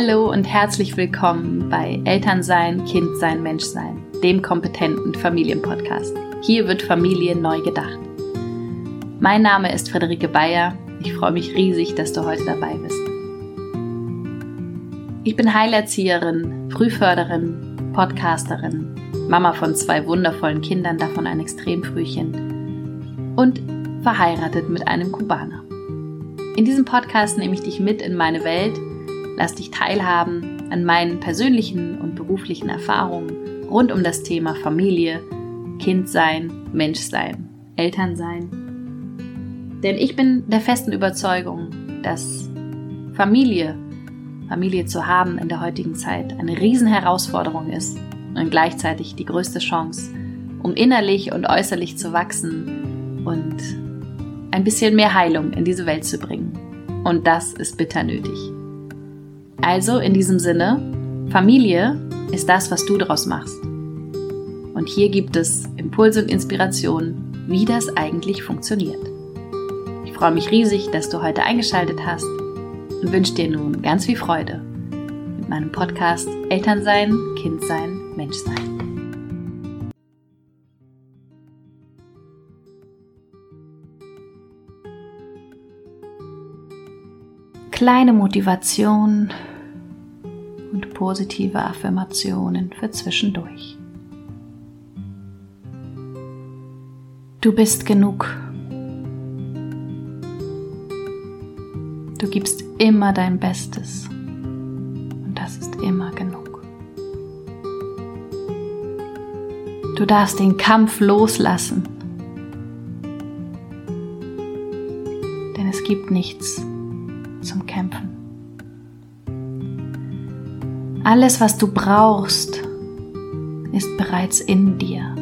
Hallo und herzlich willkommen bei Elternsein, Kindsein, Menschsein, dem kompetenten Familienpodcast. Hier wird Familie neu gedacht. Mein Name ist Friederike Bayer. Ich freue mich riesig, dass du heute dabei bist. Ich bin Heilerzieherin, Frühförderin, Podcasterin, Mama von zwei wundervollen Kindern, davon ein Extremfrühchen und verheiratet mit einem Kubaner. In diesem Podcast nehme ich dich mit in meine Welt, lass dich teilhaben an meinen persönlichen und beruflichen Erfahrungen rund um das Thema Familie, Kindsein, Menschsein, Elternsein. Denn ich bin der festen Überzeugung, dass Familie, Familie zu haben in der heutigen Zeit eine Riesenherausforderung ist und gleichzeitig die größte Chance, um innerlich und äußerlich zu wachsen und ein bisschen mehr Heilung in diese Welt zu bringen. Und das ist bitter nötig. Also in diesem Sinne, Familie ist das, was du daraus machst. Und hier gibt es Impulse und Inspirationen, wie das eigentlich funktioniert. Ich freue mich riesig, dass du heute eingeschaltet hast und wünsche dir nun ganz viel Freude mit meinem Podcast Elternsein, Kindsein, Menschsein. Kleine Motivation und positive Affirmationen für zwischendurch. Du bist genug. Du gibst immer dein Bestes und das ist immer genug. Du darfst den Kampf loslassen, denn es gibt nichts zum Kämpfen. Alles, was du brauchst, ist bereits in dir.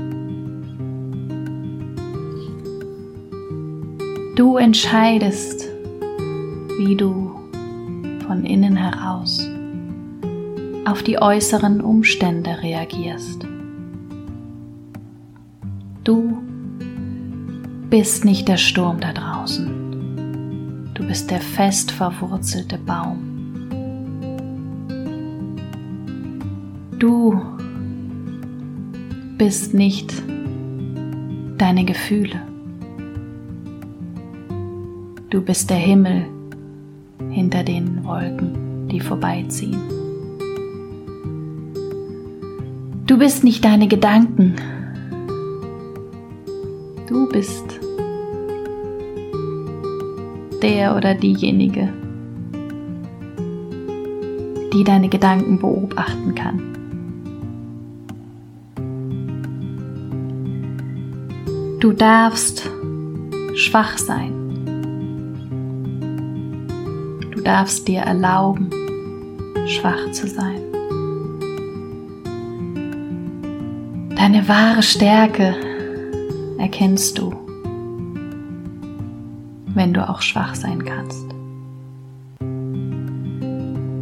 Du entscheidest, wie du von innen heraus auf die äußeren Umstände reagierst. Du bist nicht der Sturm da draußen. Du bist der fest verwurzelte Baum. Du bist nicht deine Gefühle. Du bist der Himmel hinter den Wolken, die vorbeiziehen. Du bist nicht deine Gedanken. Du bist der oder diejenige, die deine Gedanken beobachten kann. Du darfst schwach sein. Du darfst dir erlauben, schwach zu sein. Deine wahre Stärke erkennst du, wenn du auch schwach sein kannst.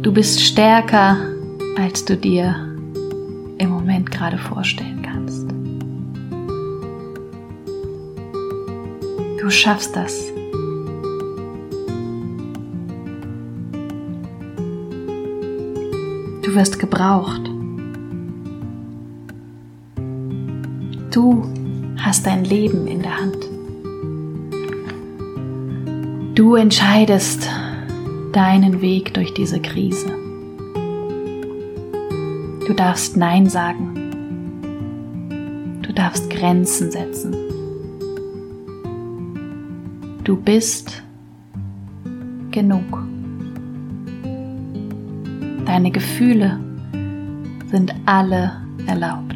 Du bist stärker, als du dir im Moment gerade vorstellen kannst. Du schaffst das. Du wirst gebraucht. Du hast dein Leben in der Hand. Du entscheidest deinen Weg durch diese Krise. Du darfst Nein sagen. Du darfst Grenzen setzen. Du bist genug. Deine Gefühle sind alle erlaubt.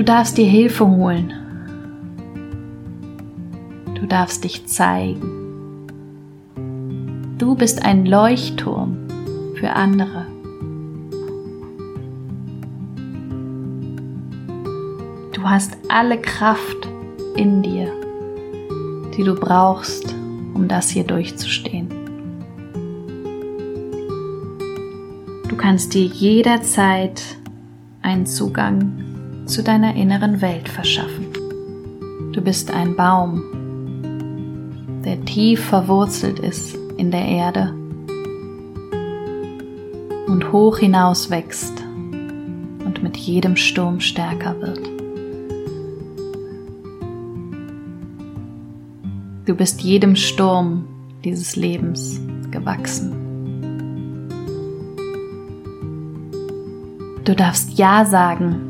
Du darfst dir Hilfe holen. Du darfst dich zeigen. Du bist ein Leuchtturm für andere. Du hast alle Kraft in dir, die du brauchst, um das hier durchzustehen. Du kannst dir jederzeit einen Zugang zu deiner inneren Welt verschaffen. Du bist ein Baum, der tief verwurzelt ist in der Erde und hoch hinaus wächst und mit jedem Sturm stärker wird. Du bist jedem Sturm dieses Lebens gewachsen. Du darfst Ja sagen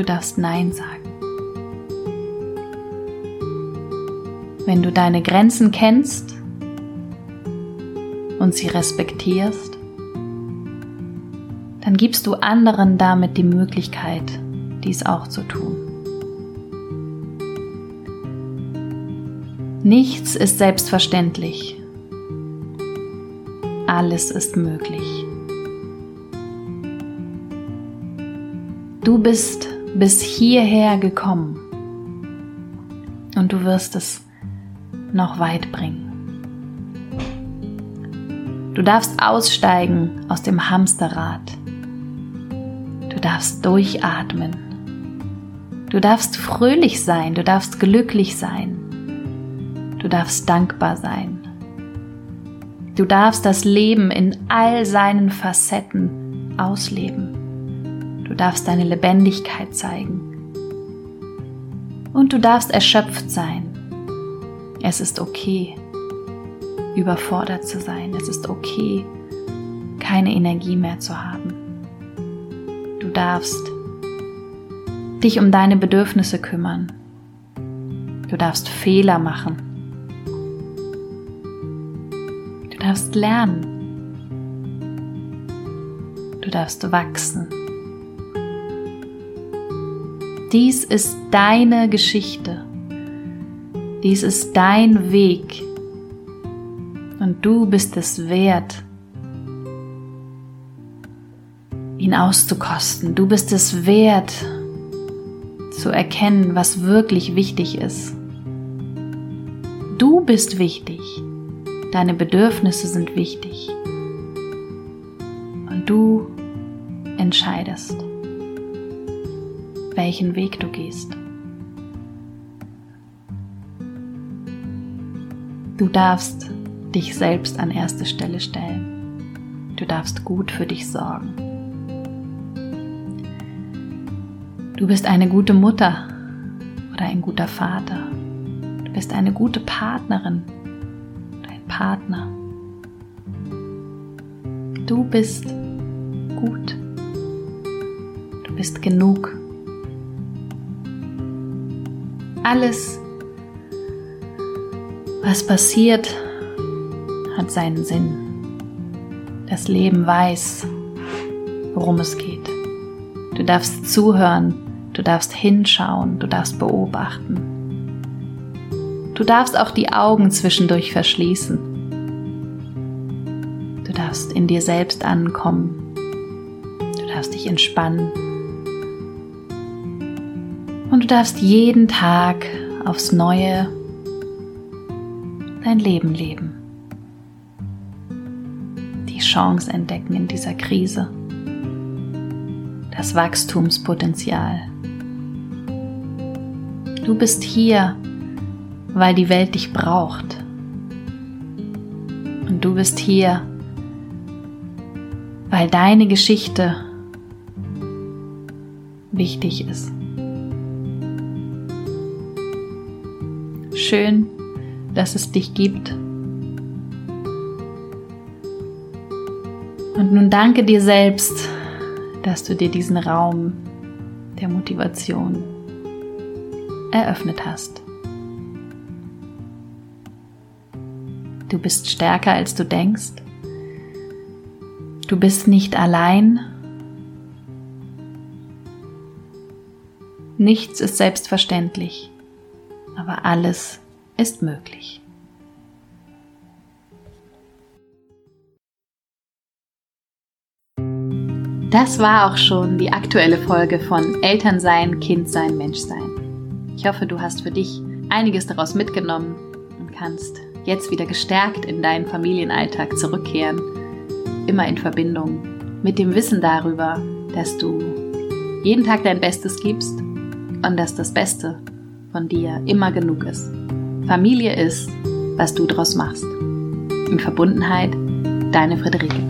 du darfst Nein sagen. Wenn du deine Grenzen kennst und sie respektierst, dann gibst du anderen damit die Möglichkeit, dies auch zu tun. Nichts ist selbstverständlich. Alles ist möglich. Du bist bis hierher gekommen und du wirst es noch weit bringen. Du darfst aussteigen aus dem Hamsterrad. Du darfst durchatmen. Du darfst fröhlich sein, du darfst glücklich sein. Du darfst dankbar sein. Du darfst das Leben in all seinen Facetten ausleben. Du darfst deine Lebendigkeit zeigen. Und du darfst erschöpft sein. Es ist okay, überfordert zu sein. Es ist okay, keine Energie mehr zu haben. Du darfst dich um deine Bedürfnisse kümmern. Du darfst Fehler machen. Du darfst lernen. Du darfst wachsen. Dies ist deine Geschichte. Dies ist dein Weg und du bist es wert, ihn auszukosten. Du bist es wert, zu erkennen, was wirklich wichtig ist. Du bist wichtig. Deine Bedürfnisse sind wichtig. Und du entscheidest, welchen Weg du gehst. Du darfst dich selbst an erste Stelle stellen. Du darfst gut für dich sorgen. Du bist eine gute Mutter oder ein guter Vater. Du bist eine gute Partnerin oder ein Partner. Du bist gut. Du bist genug. Alles was passiert, hat seinen Sinn. Das Leben weiß, worum es geht. Du darfst zuhören, du darfst hinschauen, du darfst beobachten. Du darfst auch die Augen zwischendurch verschließen. Du darfst in dir selbst ankommen. Du darfst dich entspannen. Darfst jeden Tag aufs Neue dein Leben leben. Die Chance entdecken in dieser Krise. Das Wachstumspotenzial. Du bist hier, weil die Welt dich braucht. Und du bist hier, weil deine Geschichte wichtig ist. Schön, dass es dich gibt. Und nun danke dir selbst, dass du dir diesen Raum der Motivation eröffnet hast. Du bist stärker, als du denkst. Du bist nicht allein. Nichts ist selbstverständlich, aber alles ist möglich. Das war auch schon die aktuelle Folge von Elternsein, Kindsein, Menschsein. Ich hoffe, du hast für dich einiges daraus mitgenommen und kannst jetzt wieder gestärkt in deinen Familienalltag zurückkehren, immer in Verbindung mit dem Wissen darüber, dass du jeden Tag dein Bestes gibst und dass das Beste von dir immer genug ist. Familie ist, was du draus machst. In Verbundenheit, deine Friederike.